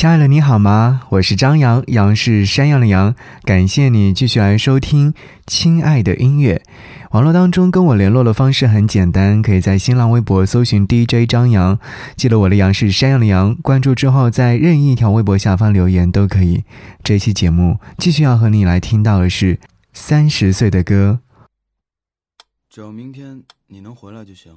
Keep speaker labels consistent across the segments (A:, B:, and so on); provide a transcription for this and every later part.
A: 亲爱的，你好吗？我是张扬，杨是山羊的羊。感谢你继续来收听《亲爱的音乐》。网络当中跟我联络的方式很简单，可以在新浪微博搜寻 DJ 张扬，记得我的羊是山羊的羊，关注之后在任意一条微博下方留言都可以。这期节目继续要和你来听到的是三十岁的歌。
B: 只要明天你能回来就行。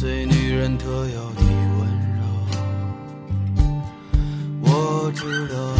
B: 最女人特有的温柔。我知道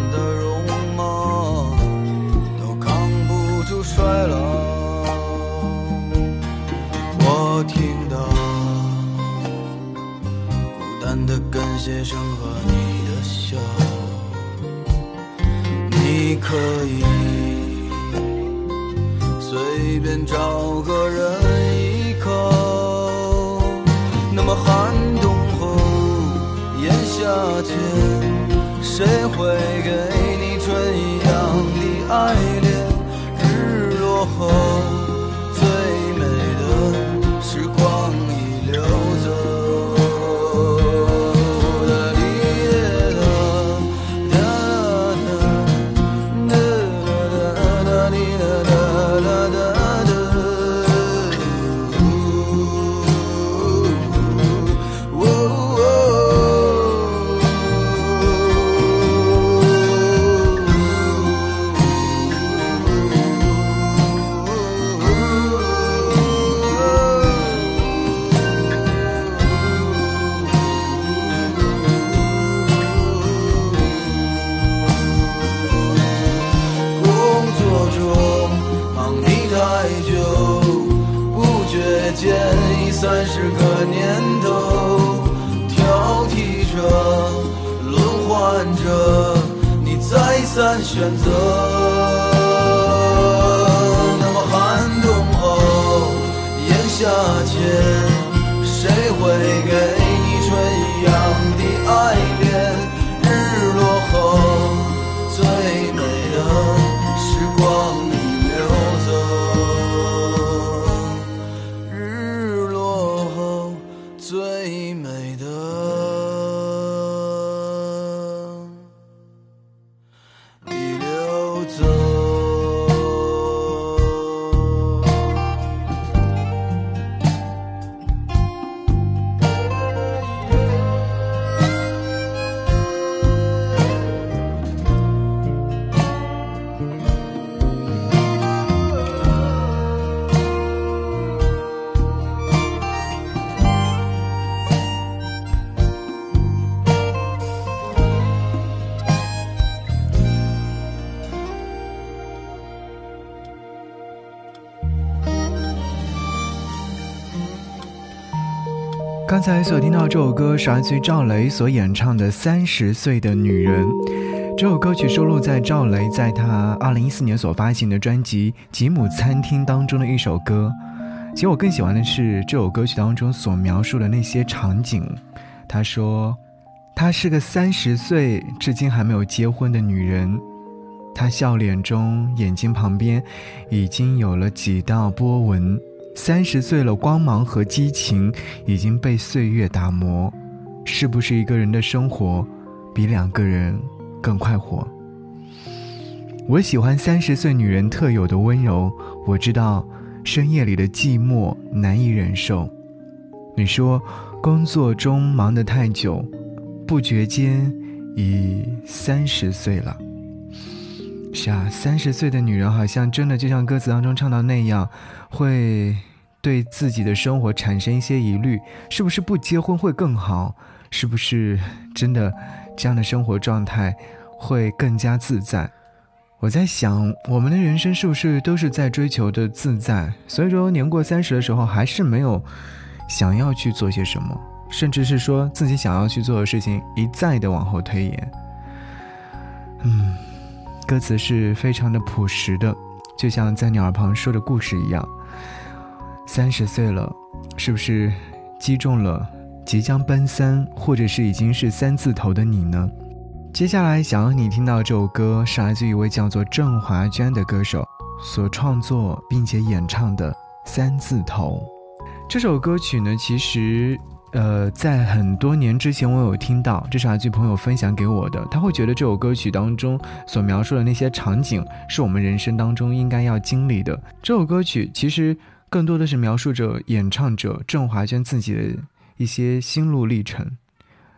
B: 可以随便找个人依靠。那么寒冬后，炎夏天。谁会三十个年头，挑剔着，轮换着，你再三选择。那么寒冬后，炎夏。
A: 刚才所听到这首歌是来自于赵雷所演唱的《三十岁的女人》。这首歌曲收录在赵雷在他二零一四年所发行的专辑《吉姆餐厅》当中的一首歌。其实我更喜欢的是这首歌曲当中所描述的那些场景。他说，她是个三十岁至今还没有结婚的女人，她笑脸中眼睛旁边已经有了几道波纹。三十岁了，光芒和激情已经被岁月打磨。是不是一个人的生活比两个人？更快活。我喜欢三十岁女人特有的温柔。我知道深夜里的寂寞难以忍受。你说工作中忙得太久，不觉间已三十岁了。是啊，三十岁的女人好像真的就像歌词当中唱到那样，会对自己的生活产生一些疑虑：是不是不结婚会更好？是不是真的？这样的生活状态会更加自在。我在想，我们的人生是不是都是在追求的自在？所以说，年过三十的时候，还是没有想要去做些什么，甚至是说自己想要去做的事情一再的往后推延。嗯，歌词是非常的朴实的，就像在你耳旁说的故事一样。三十岁了，是不是击中了？即将奔三，或者是已经是三字头的你呢？接下来想要你听到这首歌，是来自一位叫做郑华娟的歌手所创作并且演唱的《三字头》。这首歌曲呢，其实，呃，在很多年之前我有听到，这是阿俊朋友分享给我的。他会觉得这首歌曲当中所描述的那些场景，是我们人生当中应该要经历的。这首歌曲其实更多的是描述着演唱者郑华娟自己的。一些心路历程，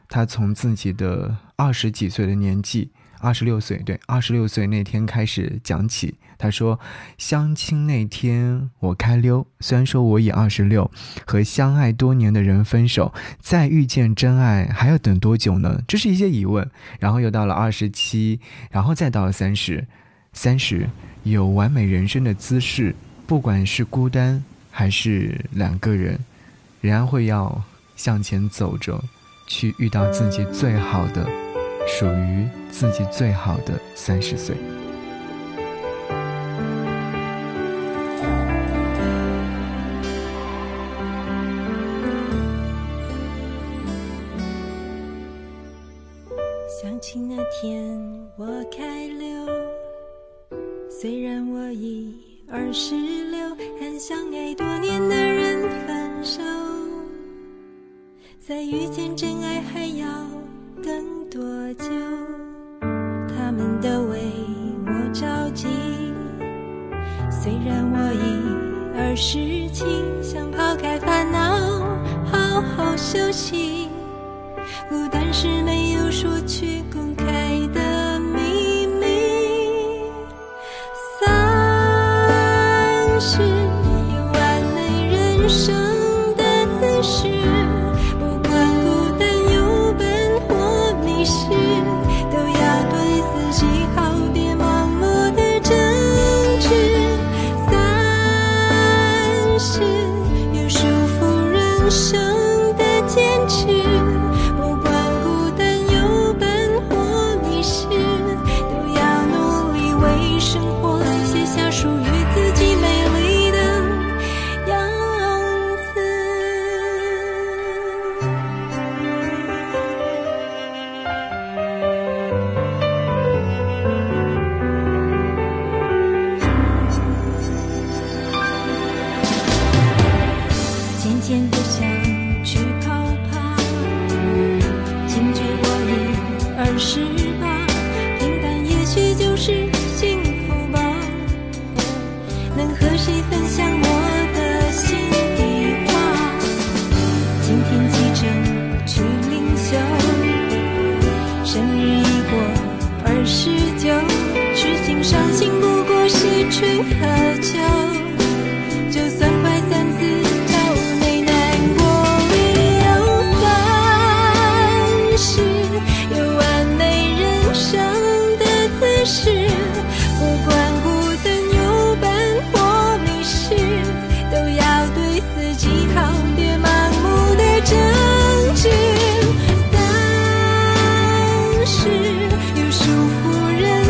A: 他从自己的二十几岁的年纪，二十六岁，对，二十六岁那天开始讲起。他说：“相亲那天我开溜，虽然说我已二十六，和相爱多年的人分手，再遇见真爱还要等多久呢？”这是一些疑问。然后又到了二十七，然后再到了三十，三十有完美人生的姿势，不管是孤单还是两个人，仍然会要。向前走着，去遇到自己最好的，属于自己最好的三十岁。
C: 想起那天我开溜，虽然我已二十六，和相爱多年的人分手。再遇见真爱还要等多久？他们都为我着急。虽然我已二十七，想抛开烦恼，好好休息。孤单是没有说去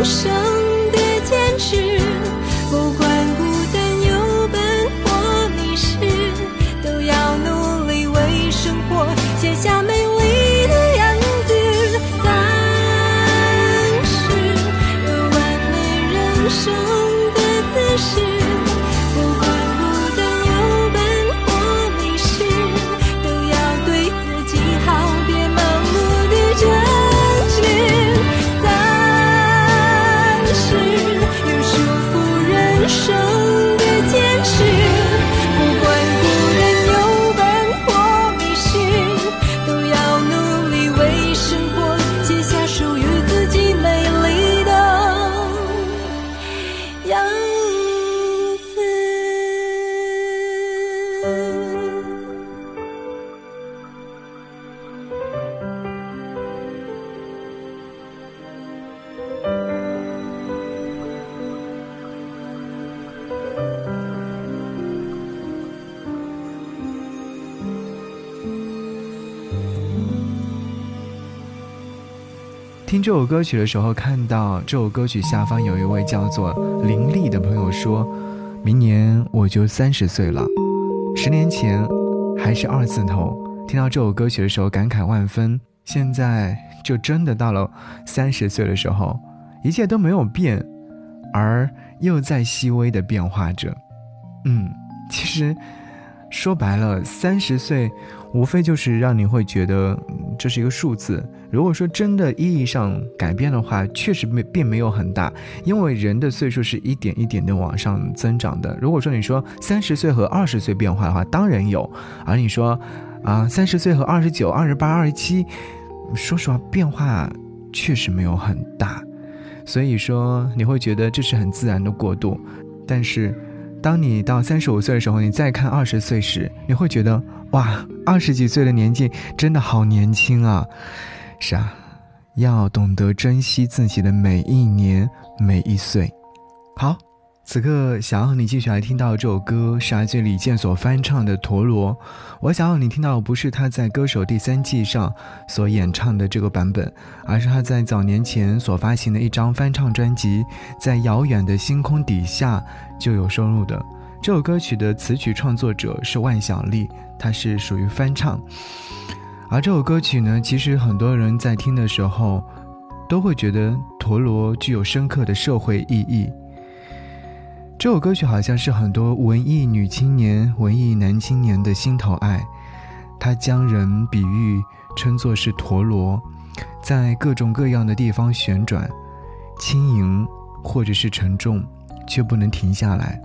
D: 是。
A: 听这首歌曲的时候，看到这首歌曲下方有一位叫做林丽的朋友说：“明年我就三十岁了，十年前还是二字头。”听到这首歌曲的时候，感慨万分。现在就真的到了三十岁的时候，一切都没有变，而又在细微的变化着。嗯，其实说白了，三十岁。无非就是让你会觉得这是一个数字。如果说真的意义上改变的话，确实没并没有很大，因为人的岁数是一点一点的往上增长的。如果说你说三十岁和二十岁变化的话，当然有；而你说啊三十岁和二十九、二十八、二十七，说实话变化确实没有很大。所以说你会觉得这是很自然的过渡，但是当你到三十五岁的时候，你再看二十岁时，你会觉得。哇，二十几岁的年纪真的好年轻啊！是啊，要懂得珍惜自己的每一年每一岁。好，此刻想要和你继续来听到这首歌，是来自李健所翻唱的《陀螺》。我想要你听到的不是他在《歌手》第三季上所演唱的这个版本，而是他在早年前所发行的一张翻唱专辑《在遥远的星空底下》就有收录的。这首歌曲的词曲创作者是万晓利，它是属于翻唱。而这首歌曲呢，其实很多人在听的时候，都会觉得陀螺具有深刻的社会意义。这首歌曲好像是很多文艺女青年、文艺男青年的心头爱。它将人比喻称作是陀螺，在各种各样的地方旋转，轻盈或者是沉重，却不能停下来。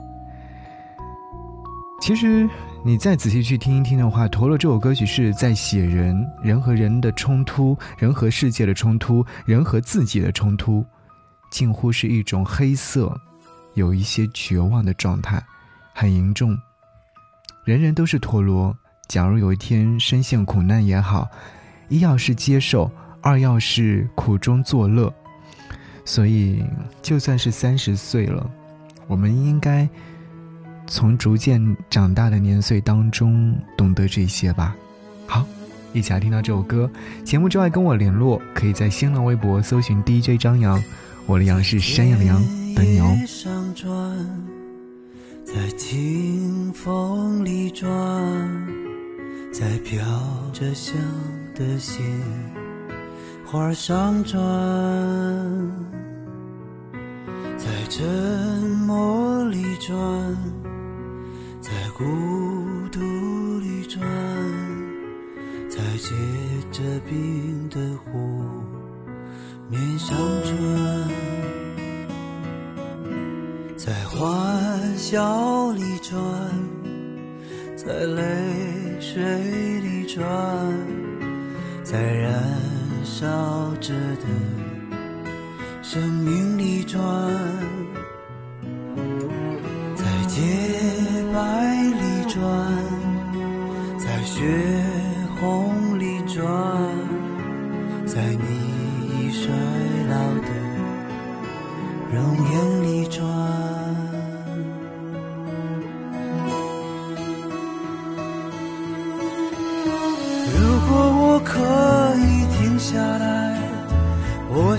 A: 其实，你再仔细去听一听的话，《陀螺》这首歌曲是在写人，人和人的冲突，人和世界的冲突，人和自己的冲突，近乎是一种黑色，有一些绝望的状态，很严重。人人都是陀螺，假如有一天深陷苦难也好，一要是接受，二要是苦中作乐。所以，就算是三十岁了，我们应该。从逐渐长大的年岁当中懂得这些吧。好，一起来听到这首歌。节目之外跟我联络，可以在新浪微博搜寻 DJ 张扬，我的杨是山羊的羊，等你哦。
E: 转在清风里转，在飘着香的鲜花上转，在沉默里转。在孤独里转，在结着冰的湖面上转，在欢笑里转，在泪水里转，在燃烧着的生命里转，在洁白里转，在血红里转，在你已衰老的容颜里转。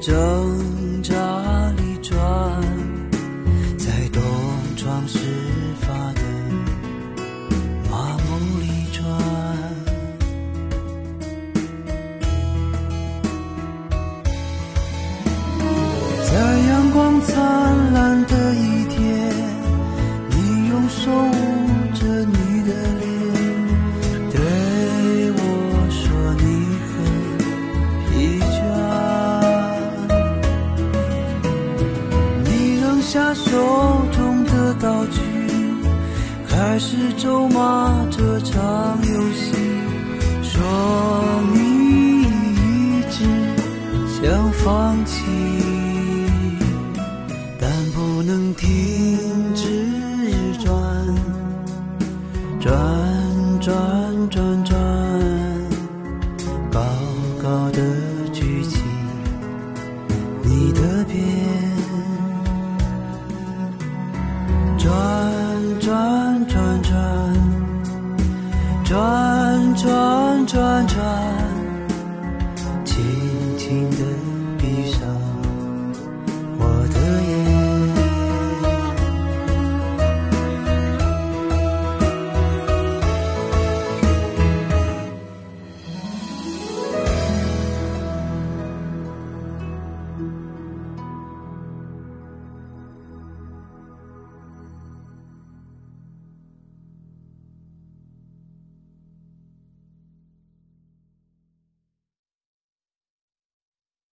E: 这。手中的道具开始咒骂这场游戏说你一直想放弃但不能停止转转转。转转转轻轻的